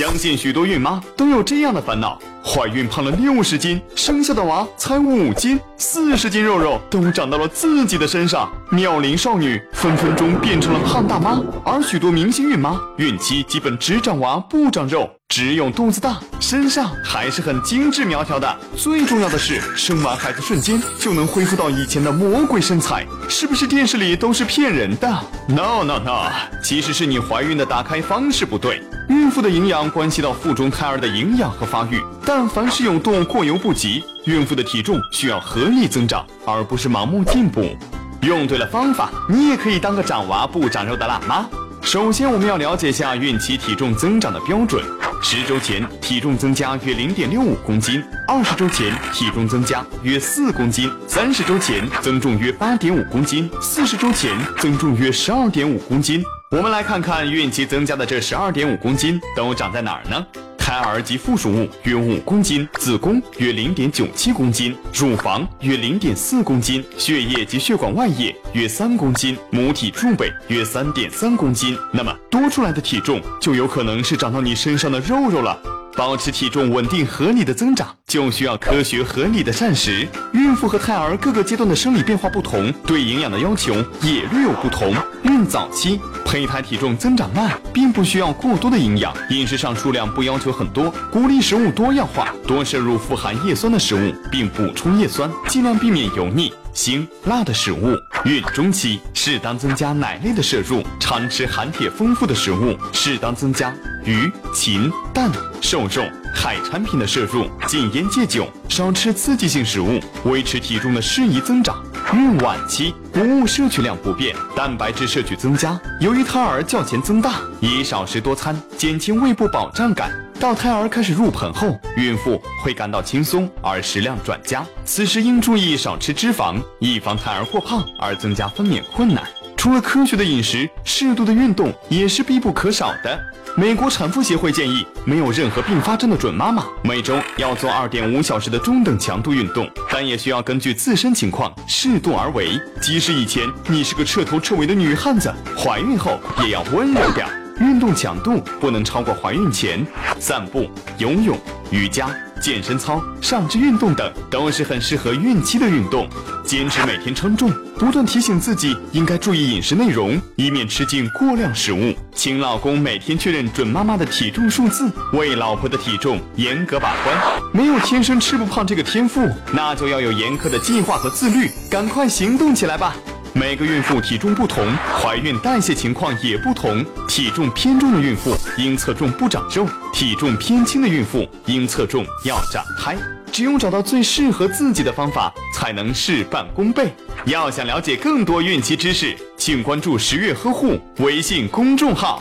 相信许多孕妈都有这样的烦恼：怀孕胖了六十斤，生下的娃才五斤，四十斤肉肉都长到了自己的身上。妙龄少女分分钟变成了胖大妈，而许多明星孕妈孕期基本只长娃不长肉。只有肚子大，身上还是很精致苗条的。最重要的是，生完孩子瞬间就能恢复到以前的魔鬼身材，是不是电视里都是骗人的？No No No，其实是你怀孕的打开方式不对。孕妇的营养关系到腹中胎儿的营养和发育，但凡是有动过犹不及。孕妇的体重需要合理增长，而不是盲目进步。用对了方法，你也可以当个长娃不长肉的辣妈。首先，我们要了解一下孕期体重增长的标准。十周前体重增加约零点六五公斤，二十周前体重增加约四公斤，三十周前增重约八点五公斤，四十周前增重约十二点五公斤。我们来看看孕期增加的这十二点五公斤都长在哪儿呢？胎儿及附属物约五公斤，子宫约零点九七公斤，乳房约零点四公斤，血液及血管外液约三公斤，母体柱背约三点三公斤。那么多出来的体重就有可能是长到你身上的肉肉了。保持体重稳定合理的增长，就需要科学合理的膳食。孕妇和胎儿各个阶段的生理变化不同，对营养的要求也略有不同。孕早期胚胎体重增长慢，并不需要过多的营养，饮食上数量不要求很多，鼓励食物多样化，多摄入富含叶酸的食物，并补充叶酸，尽量避免油腻。辛辣的食物，孕中期适当增加奶类的摄入，常吃含铁丰富的食物，适当增加鱼、禽、蛋、瘦肉、海产品的摄入，禁烟戒酒，少吃刺激性食物，维持体重的适宜增长。孕晚期谷物摄取量不变，蛋白质摄取增加。由于胎儿较前增大，宜少食多餐，减轻胃部饱胀感。到胎儿开始入盆后，孕妇会感到轻松，而食量转加。此时应注意少吃脂肪，以防胎儿过胖而增加分娩困难。除了科学的饮食，适度的运动也是必不可少的。美国产妇协会建议，没有任何并发症的准妈妈每周要做二点五小时的中等强度运动，但也需要根据自身情况适度而为。即使以前你是个彻头彻尾的女汉子，怀孕后也要温柔点。运动强度不能超过怀孕前。散步、游泳、瑜伽、健身操、上肢运动等都是很适合孕期的运动。坚持每天称重，不断提醒自己应该注意饮食内容，以免吃进过量食物。请老公每天确认准妈妈的体重数字，为老婆的体重严格把关。没有天生吃不胖这个天赋，那就要有严苛的计划和自律。赶快行动起来吧！每个孕妇体重不同，怀孕代谢情况也不同。体重偏重的孕妇应侧重不长肉，体重偏轻的孕妇应侧重要长胎。只有找到最适合自己的方法，才能事半功倍。要想了解更多孕期知识，请关注十月呵护微信公众号。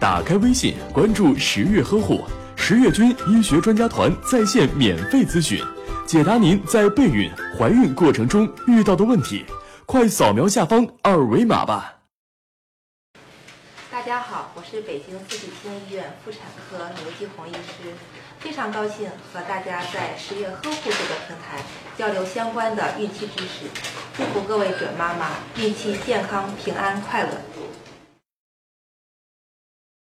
打开微信，关注十月呵护，十月军医学专家团在线免费咨询，解答您在备孕、怀孕过程中遇到的问题。快扫描下方二维码吧！大家好，我是北京四季青医院妇产科刘继红医师，非常高兴和大家在十月呵护这个平台交流相关的孕期知识，祝福各位准妈妈孕期健康、平安、快乐。